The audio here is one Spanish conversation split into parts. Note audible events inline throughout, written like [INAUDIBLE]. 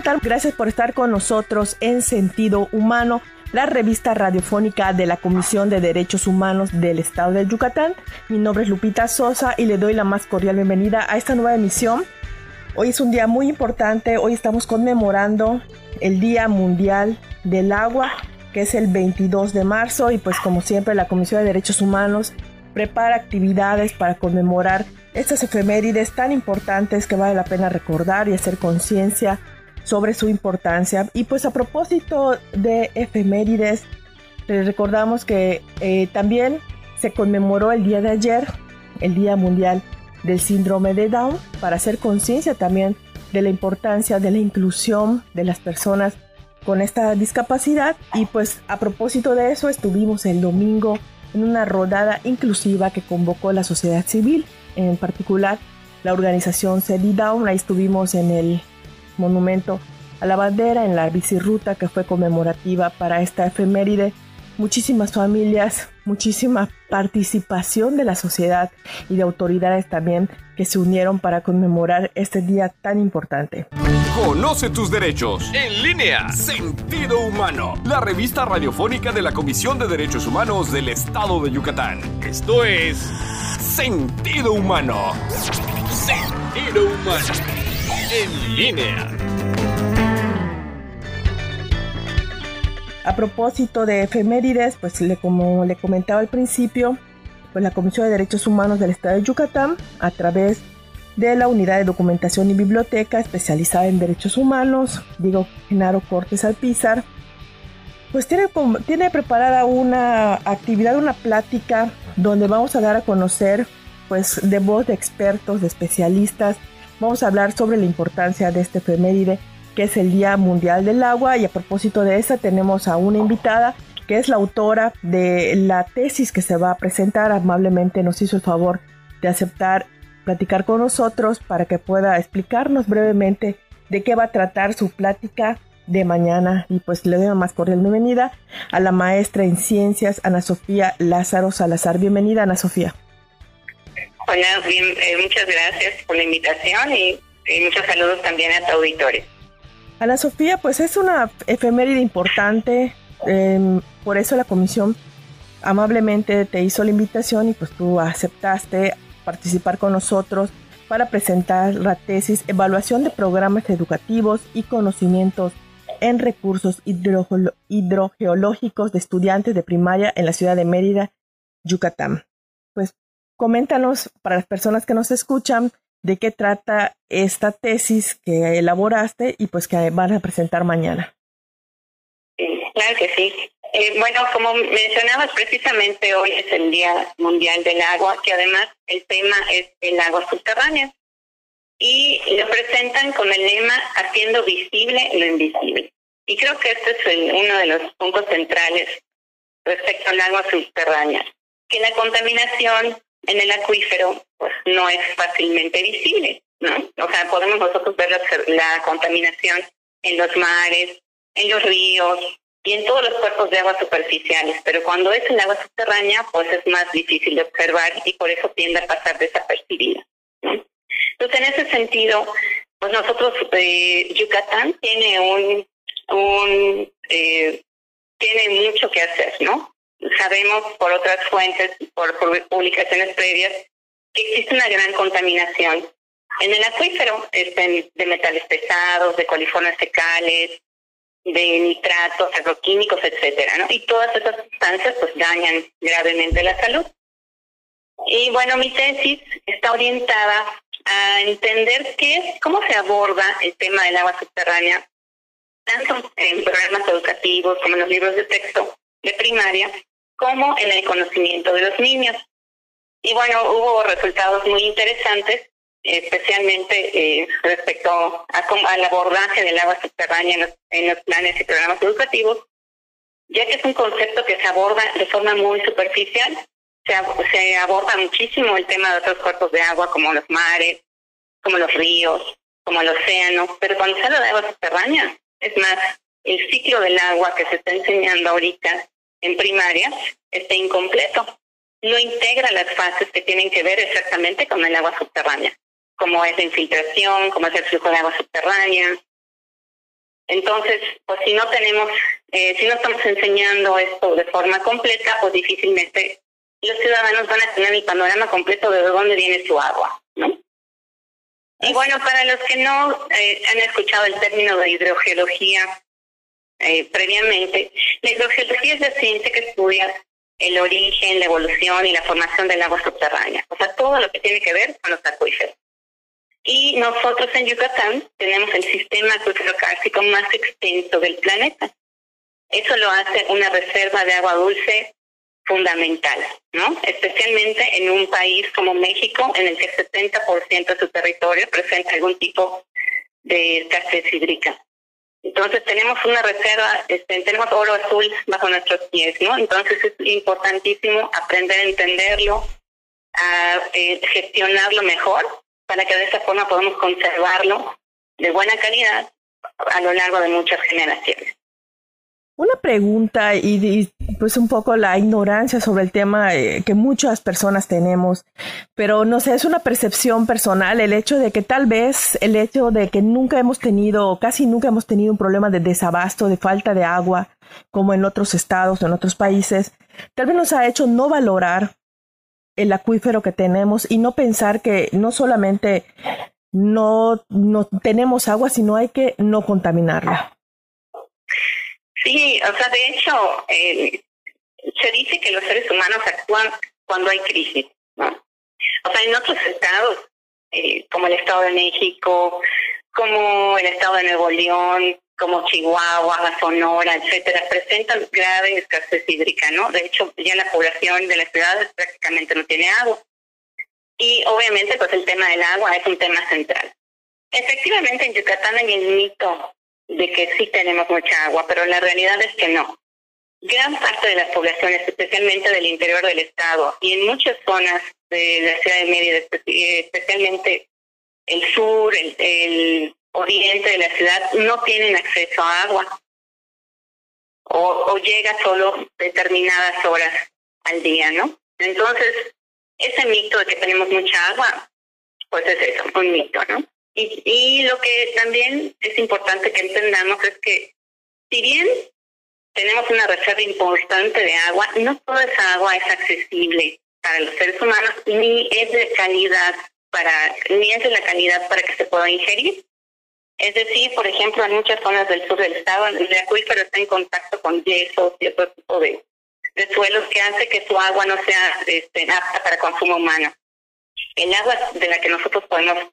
¿qué tal? Gracias por estar con nosotros en Sentido Humano, la revista radiofónica de la Comisión de Derechos Humanos del Estado de Yucatán. Mi nombre es Lupita Sosa y le doy la más cordial bienvenida a esta nueva emisión. Hoy es un día muy importante, hoy estamos conmemorando el Día Mundial del Agua, que es el 22 de marzo y pues como siempre la Comisión de Derechos Humanos prepara actividades para conmemorar estas efemérides tan importantes que vale la pena recordar y hacer conciencia sobre su importancia. Y pues a propósito de efemérides, les recordamos que eh, también se conmemoró el día de ayer, el Día Mundial del Síndrome de Down, para hacer conciencia también de la importancia de la inclusión de las personas con esta discapacidad. Y pues a propósito de eso, estuvimos el domingo en una rodada inclusiva que convocó la sociedad civil, en particular la organización CD Down. Ahí estuvimos en el monumento a la bandera, en la bicirruta que fue conmemorativa para esta efeméride. Muchísimas familias, muchísima participación de la sociedad y de autoridades también que se unieron para conmemorar este día tan importante. Conoce tus derechos. En línea. Sentido Humano. La revista radiofónica de la Comisión de Derechos Humanos del Estado de Yucatán. Esto es Sentido Humano. Sentido Humano. En línea. A propósito de efemérides, pues le, como le comentaba al principio, pues la Comisión de Derechos Humanos del Estado de Yucatán, a través de la Unidad de Documentación y Biblioteca especializada en Derechos Humanos, digo Genaro Cortes Alpizar, pues tiene, tiene preparada una actividad, una plática donde vamos a dar a conocer, pues de voz de expertos, de especialistas, vamos a hablar sobre la importancia de este efeméride que es el Día Mundial del Agua y a propósito de esa tenemos a una invitada que es la autora de la tesis que se va a presentar. Amablemente nos hizo el favor de aceptar platicar con nosotros para que pueda explicarnos brevemente de qué va a tratar su plática de mañana y pues le doy la más cordial bienvenida a la maestra en ciencias Ana Sofía Lázaro Salazar. Bienvenida Ana Sofía. Hola, eh, muchas gracias por la invitación y, muchos saludos también a tu auditorio. Ana Sofía, pues es una efeméride importante, em, por eso la comisión amablemente te hizo la invitación y pues tú aceptaste participar con nosotros para presentar la tesis Evaluación de programas educativos y conocimientos en recursos hidrogeológicos de estudiantes de primaria en la ciudad de Mérida, Yucatán. Pues coméntanos para las personas que nos escuchan de qué trata esta tesis que elaboraste y pues que van a presentar mañana. claro que sí. Eh, bueno, como mencionabas, precisamente hoy es el Día Mundial del Agua, que además el tema es el agua subterránea. Y lo presentan con el lema Haciendo visible lo invisible. Y creo que este es uno de los puntos centrales respecto al agua subterránea, que la contaminación en el acuífero pues no es fácilmente visible, ¿no? O sea, podemos nosotros ver la, contaminación en los mares, en los ríos y en todos los cuerpos de agua superficiales, pero cuando es el agua subterránea, pues es más difícil de observar y por eso tiende a pasar desapercibida. Entonces, en ese sentido, pues nosotros, eh, Yucatán tiene un, un eh, tiene mucho que hacer, ¿no? Sabemos por otras fuentes, por, publicaciones previas, que existe una gran contaminación en el acuífero, este, de metales pesados, de coliformes fecales, de nitratos, agroquímicos, etcétera, ¿no? Y todas esas sustancias pues dañan gravemente la salud. Y bueno, mi tesis está orientada a entender qué cómo se aborda el tema del agua subterránea, tanto en programas educativos como en los libros de texto de primaria, como en el conocimiento de los niños. Y bueno, hubo resultados muy interesantes, especialmente eh, respecto a, al abordaje del agua subterránea en los, planes y programas educativos, ya que es un concepto que se aborda de forma muy superficial. Se, se aborda muchísimo el tema de otros cuerpos de agua, como los mares, como los ríos, como el océano, pero cuando se habla de agua subterránea, es más, el ciclo del agua que se está enseñando ahorita en primaria está incompleto. No integra las fases que tienen que ver exactamente con el agua subterránea, como es la infiltración, como es el flujo de agua subterránea, Entonces, pues si no tenemos, eh, si no estamos enseñando esto de forma completa, pues difícilmente los ciudadanos van a tener el panorama completo de dónde viene su agua, ¿no? Y bueno, para los que no eh, han escuchado el término de hidrogeología eh, previamente, la hidrogeología es la ciencia que estudia el origen, la evolución y la formación del agua subterránea, o sea, todo lo que tiene que ver con los acuíferos. Y nosotros en Yucatán tenemos el sistema acuífero cárcico más extenso del planeta. Eso lo hace una reserva de agua dulce fundamental, ¿no? Especialmente en un país como México, en el que el 70% de su territorio presenta algún tipo de escasez hídrica. Entonces tenemos una reserva, este, tenemos oro azul bajo nuestros pies, ¿no? Entonces es importantísimo aprender a entenderlo, a eh, gestionarlo mejor para que de esa forma podamos conservarlo de buena calidad a lo largo de muchas generaciones. Una pregunta y, pues un poco la ignorancia sobre el tema eh, que muchas personas tenemos, pero no sé, es una percepción personal el hecho de que tal vez el hecho de que nunca hemos tenido, casi nunca hemos tenido un problema de desabasto, de falta de agua, como en otros estados, en otros países, tal vez nos ha hecho no valorar el acuífero que tenemos y no pensar que no solamente no, no tenemos agua, sino hay que no contaminarla. Sí, o sea, de hecho, eh, se dice que los seres humanos actúan cuando hay crisis, ¿no? O sea, en otros estados, eh, como el Estado de México, como el Estado de Nuevo León, como Chihuahua, Sonora, etcétera, presentan grave escasez hídrica, ¿no? De hecho, ya la población de las ciudades prácticamente no tiene agua. Y obviamente, pues el tema del agua es un tema central. Efectivamente, en Yucatán hay el mito de que sí tenemos mucha agua, pero la realidad es que no. Gran parte de las poblaciones, especialmente del interior del estado y en muchas zonas de la ciudad de Mérida, especialmente el sur, el oriente de la ciudad no tienen acceso a agua o, llega solo determinadas horas al día, ¿no? Entonces, ese mito de que tenemos mucha agua, pues es eso, un mito, ¿no? Y, y lo que también es importante que entendamos es que si bien tenemos una reserva importante de agua, no toda esa agua es accesible para los seres humanos ni es de calidad para ni es de la calidad para que se pueda ingerir. Es decir, por ejemplo, en muchas zonas del sur del estado, el acuífero está en contacto con yesos y otro tipo de, suelos que hace que su agua no sea este, apta para consumo humano. El agua de la que nosotros podemos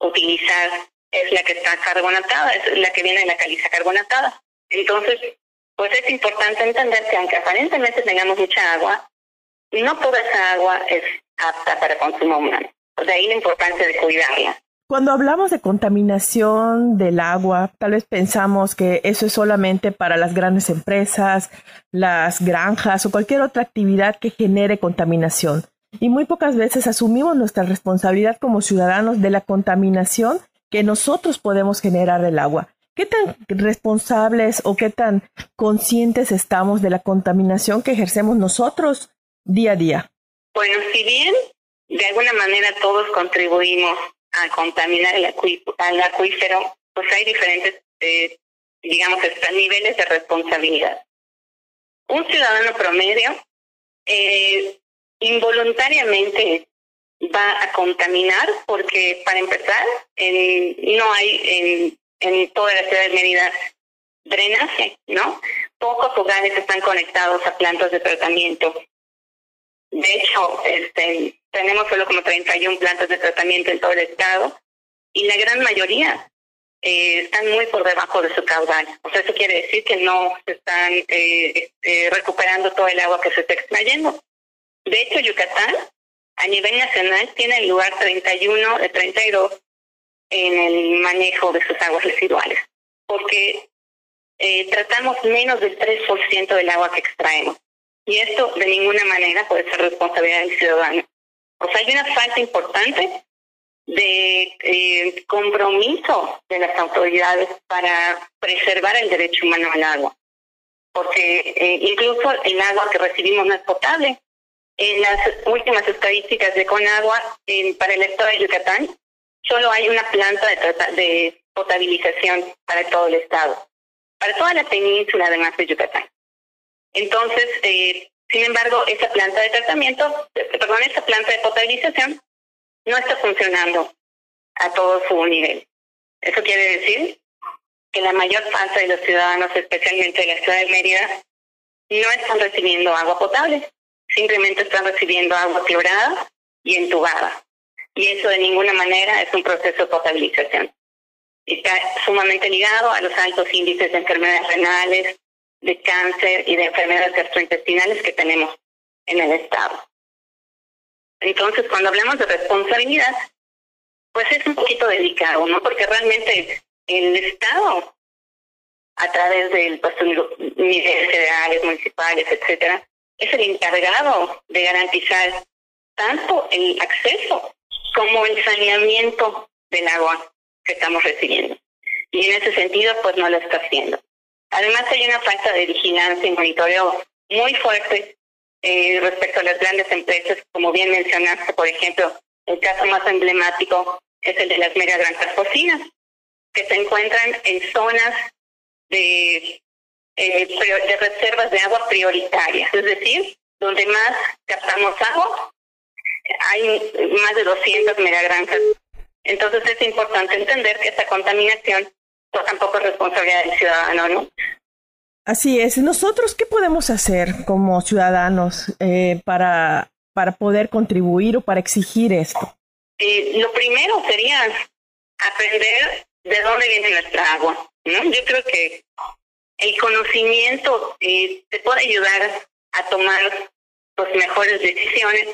utilizar es la que está carbonatada, es la que viene de la caliza carbonatada. Entonces, pues es importante entender que aunque aparentemente tengamos mucha agua, no toda esa agua es apta para consumo humano. De ahí la importancia de cuidarla. Cuando hablamos de contaminación del agua, tal vez pensamos que eso es solamente para las grandes empresas, las granjas o cualquier otra actividad que genere contaminación. Y muy pocas veces asumimos nuestra responsabilidad como ciudadanos de la contaminación que nosotros podemos generar del agua. ¿Qué tan responsables o qué tan conscientes estamos de la contaminación que ejercemos nosotros día a día? Bueno, si bien de alguna manera todos contribuimos a contaminar el acuífero, pues hay diferentes, eh, digamos, niveles de responsabilidad. Un ciudadano promedio eh, involuntariamente va a contaminar porque, para empezar, no hay en, en toda la ciudad de Mérida drenaje, ¿no? Pocos hogares están conectados a plantas de tratamiento. De hecho, este, tenemos solo como 31 plantas de tratamiento en todo el estado y la gran mayoría eh, están muy por debajo de su caudal. O sea, eso quiere decir que no se están eh, este, recuperando todo el agua que se está extrayendo. De hecho, Yucatán, a nivel nacional, tiene el lugar 31 de 32 en el manejo de sus aguas residuales, porque eh, tratamos menos del 3% del agua que extraemos. Y esto de ninguna manera puede ser responsabilidad del ciudadano. O sea, hay una falta importante de eh, compromiso de las autoridades para preservar el derecho humano al agua. Porque eh, incluso el agua que recibimos no es potable. En las últimas estadísticas de Conagua para el estado de Yucatán, solo hay una planta de, de potabilización para todo el estado. para toda la península además de Yucatán. Entonces, eh, sin embargo, esa planta de tratamiento, perdón, esa planta de potabilización no está funcionando a todo su nivel. Eso quiere decir que la mayor parte de los ciudadanos, especialmente de la ciudad de Mérida, no están recibiendo agua potable, simplemente están recibiendo agua clorada y entubada. Y eso de ninguna manera es un proceso de potabilización. Está sumamente ligado a los altos índices de enfermedades renales, de cáncer y de enfermedades gastrointestinales que tenemos en el Estado. Entonces, cuando hablamos de responsabilidad, pues es un poquito delicado, ¿no? Porque realmente el Estado, a través del pues, niveles federales, municipales, etcétera, es el encargado de garantizar tanto el acceso como el saneamiento del agua que estamos recibiendo. Y en ese sentido, pues no lo está haciendo. Además, hay una falta de vigilancia y monitoreo muy fuerte eh, respecto a las grandes empresas, como bien mencionaste, por ejemplo, el caso más emblemático es el de las mega granjas porcinas, que se encuentran en zonas de, eh, de reservas de agua prioritarias, es decir, donde más captamos agua, hay más de 200 megagranjas. Entonces es importante entender que esta contaminación pues, tampoco es responsabilidad del ciudadano, ¿no? Así es. Nosotros, ¿qué podemos hacer como ciudadanos eh, para, para poder contribuir o para exigir esto? Eh, lo primero sería aprender de dónde viene nuestra agua. ¿no? Yo creo que el conocimiento eh, te puede ayudar a tomar pues, mejores decisiones.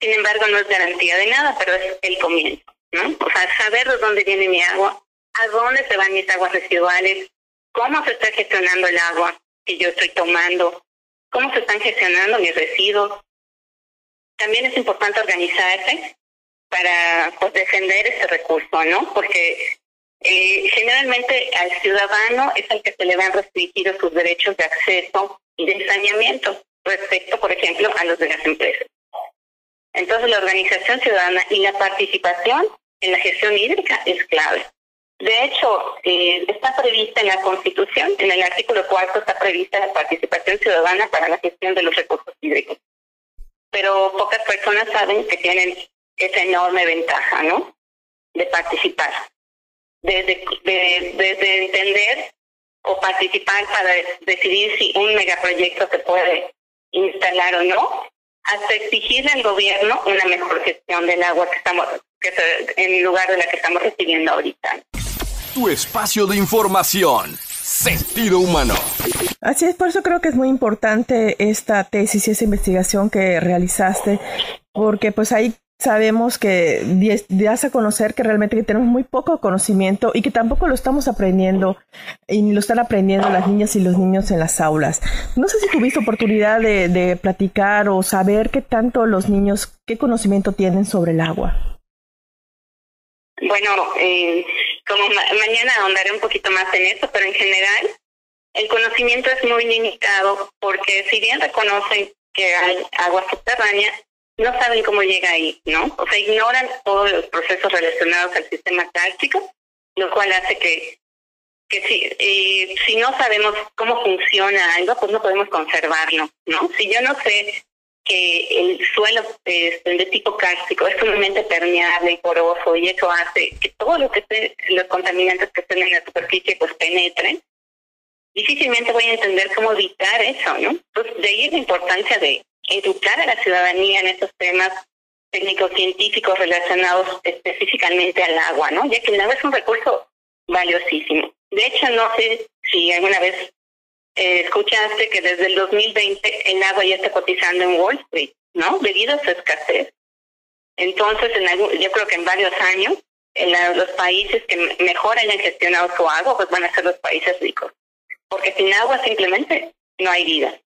Sin embargo, no es garantía de nada, pero es el comienzo. ¿no? O sea, saber de dónde viene mi agua, a dónde se van mis aguas residuales, cómo se está gestionando el agua que yo estoy tomando, cómo se están gestionando mis residuos. También es importante organizarse para pues, defender ese recurso, ¿no? Porque generalmente al ciudadano es al que se le van restringidos sus derechos de acceso y de saneamiento respecto, por ejemplo, a los de las empresas. Entonces, la organización ciudadana y la participación en la gestión hídrica es clave. De hecho, eh, está prevista en la Constitución, en el artículo cuarto está prevista la participación ciudadana para la gestión de los recursos hídricos. Pero pocas personas saben que tienen esa enorme ventaja, ¿no? De participar, desde de, entender o participar para decidir si un megaproyecto se puede instalar o no, hasta exigirle al gobierno una mejor gestión del agua que estamos, que en lugar de la que estamos recibiendo ahorita tu espacio de información. Sentido humano. Así es, por eso creo que es muy importante esta tesis y esa investigación que realizaste, porque pues ahí sabemos que das a conocer que realmente tenemos muy poco conocimiento y que tampoco lo estamos aprendiendo y lo están aprendiendo las niñas y los niños en las aulas. No sé si tuviste oportunidad de, de platicar o saber qué tanto los niños, qué conocimiento tienen sobre el agua. Bueno, eh, como mañana ahondaré un poquito más en eso, pero en general el conocimiento es muy limitado porque si bien reconocen que hay agua subterránea, no saben cómo llega ahí, ¿no? O sea, ignoran todos los procesos relacionados al sistema cálcico, lo cual hace que, que si, eh, si no sabemos cómo funciona algo, pues no podemos conservarlo, ¿no? Si yo no sé que el suelo este, de tipo cárstico es sumamente permeable y poroso y eso hace que todo lo los contaminantes que estén en la superficie pues penetren, difícilmente voy a entender cómo evitar eso, ¿no? Entonces, de ahí la importancia de educar a la ciudadanía en estos temas técnicos científicos relacionados específicamente al agua, ¿no? Ya que el agua es un recurso valiosísimo. De hecho, no sé si alguna vez eh, escuchaste que desde el 2020 el agua ya está cotizando en Wall Street, ¿no? Debido a su escasez. Entonces, en yo creo que en varios años, los países que mejor hayan gestionado su agua, pues van a ser los países ricos. Porque sin agua simplemente no hay vida.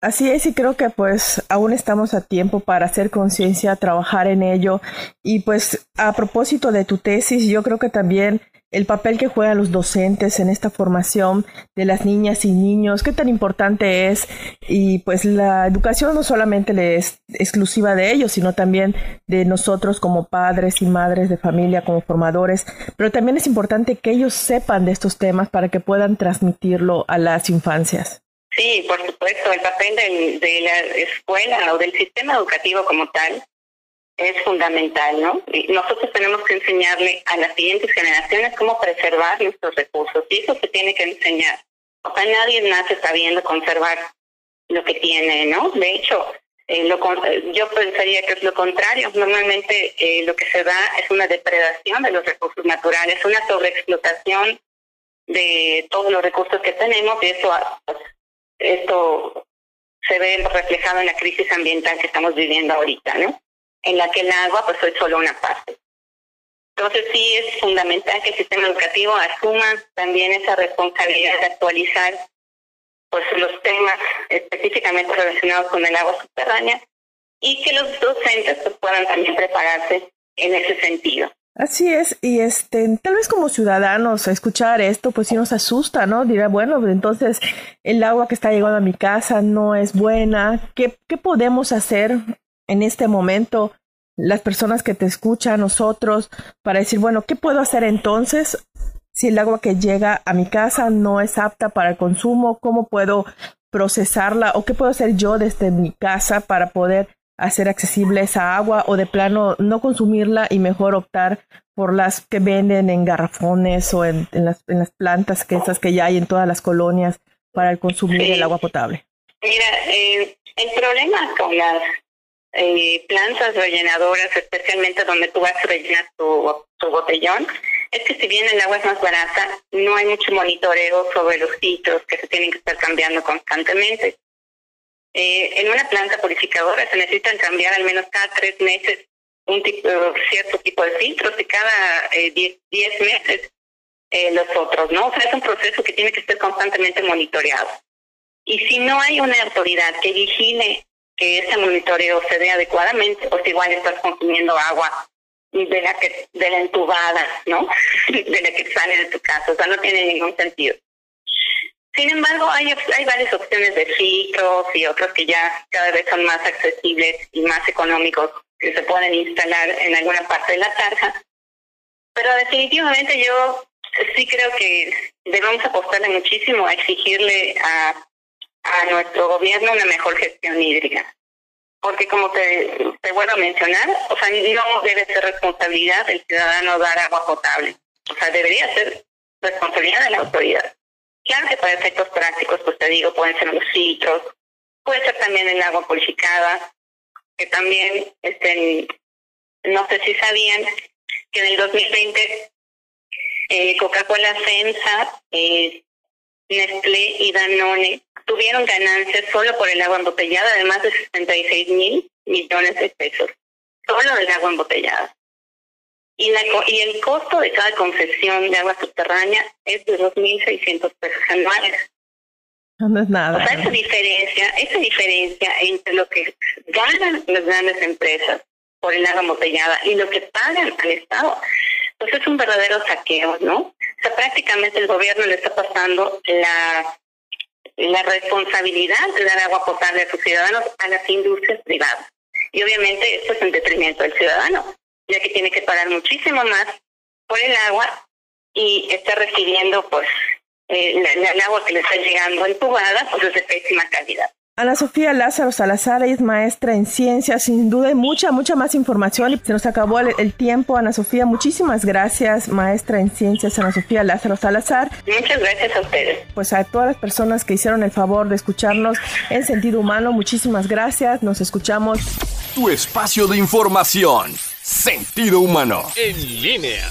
Así es, y creo que pues aún estamos a tiempo para hacer conciencia, trabajar en ello. Y pues a propósito de tu tesis, yo creo que también el papel que juegan los docentes en esta formación de las niñas y niños, qué tan importante es. Y pues la educación no solamente es exclusiva de ellos, sino también de nosotros como padres y madres de familia, como formadores. Pero también es importante que ellos sepan de estos temas para que puedan transmitirlo a las infancias. Sí, por supuesto, el papel de la escuela o del sistema educativo como tal es fundamental, ¿no? Y nosotros tenemos que enseñarle a las siguientes generaciones cómo preservar nuestros recursos y eso se tiene que enseñar. O sea, nadie nace sabiendo conservar lo que tiene, ¿no? De hecho, eh, lo, yo pensaría que es lo contrario. Normalmente eh, lo que se da es una depredación de los recursos naturales, una sobreexplotación de todos los recursos que tenemos y eso pues, esto se ve reflejado en la crisis ambiental que estamos viviendo ahorita, ¿no? En la que el agua pues es solo una parte. Entonces sí es fundamental que el sistema educativo asuma también esa responsabilidad de actualizar pues los temas específicamente relacionados con el agua subterránea y que los docentes pues, puedan también prepararse en ese sentido. Así es, y este, tal vez como ciudadanos escuchar esto, pues sí nos asusta, ¿no? Dirá, bueno, pues entonces el agua que está llegando a mi casa no es buena. ¿Qué, qué podemos hacer en este momento las personas que te escuchan, nosotros, para decir, bueno, ¿qué puedo hacer entonces si el agua que llega a mi casa no es apta para el consumo? ¿Cómo puedo procesarla o qué puedo hacer yo desde mi casa para poder hacer accesible esa agua o de plano no consumirla y mejor optar por las que venden en garrafones o en, las, en las plantas que esas que ya hay en todas las colonias para el consumir el agua potable. Mira, eh, el problema con las eh, plantas rellenadoras, especialmente donde tú vas a rellenar tu, tu botellón, es que si bien el agua es más barata, no hay mucho monitoreo sobre los filtros que se tienen que estar cambiando constantemente. Eh, en una planta purificadora se necesitan cambiar al menos cada tres meses un tipo, cierto tipo de filtros y cada eh, diez, meses eh, los otros, ¿no? O sea, es un proceso que tiene que ser constantemente monitoreado. Y si no hay una autoridad que vigile que ese monitoreo se dé adecuadamente, pues igual estás consumiendo agua de la que de la entubada, ¿no? [LAUGHS] de la que sale de tu casa, o sea, no tiene ningún sentido. Sin embargo, hay, hay varias opciones de filtros y otros que ya cada vez son más accesibles y más económicos que se pueden instalar en alguna parte de la tarja. Pero definitivamente yo sí creo que debemos apostarle muchísimo a exigirle a, a nuestro gobierno una mejor gestión hídrica. Porque como te, te vuelvo a mencionar, o sea, no debe ser responsabilidad del ciudadano dar agua potable. O sea, debería ser responsabilidad de la autoridad. Claro que para efectos prácticos, pues te digo, pueden ser los filtros, puede ser también el agua purificada, que también, este, no sé si sabían que en el 2020 eh, Coca-Cola FEMSA, eh, Nestlé y Danone tuvieron ganancias solo por el agua embotellada de más de 66 mil millones de pesos, solo del agua embotellada. Y, la, y el costo de cada concesión de agua subterránea es de 2.600 pesos anuales. No es nada. O sea, esa diferencia, esa diferencia entre lo que ganan las grandes empresas por el agua embotellada y lo que pagan al Estado, pues es un verdadero saqueo, ¿no? O sea, prácticamente el gobierno le está pasando la, la responsabilidad de dar agua potable a sus ciudadanos a las industrias privadas. Y obviamente esto es en detrimento del ciudadano ya que tiene que pagar muchísimo más por el agua y está recibiendo pues eh, el agua que le está llegando entubada pues es de pésima calidad. Ana Sofía Lázaro Salazar es maestra en ciencias, sin duda hay mucha, mucha más información se nos acabó el, tiempo. Ana Sofía, muchísimas gracias, maestra en ciencias, Ana Sofía Lázaro Salazar. Muchas gracias a ustedes. Pues a todas las personas que hicieron el favor de escucharnos en sentido humano, muchísimas gracias, nos escuchamos. Tu espacio de información, sentido humano, en línea.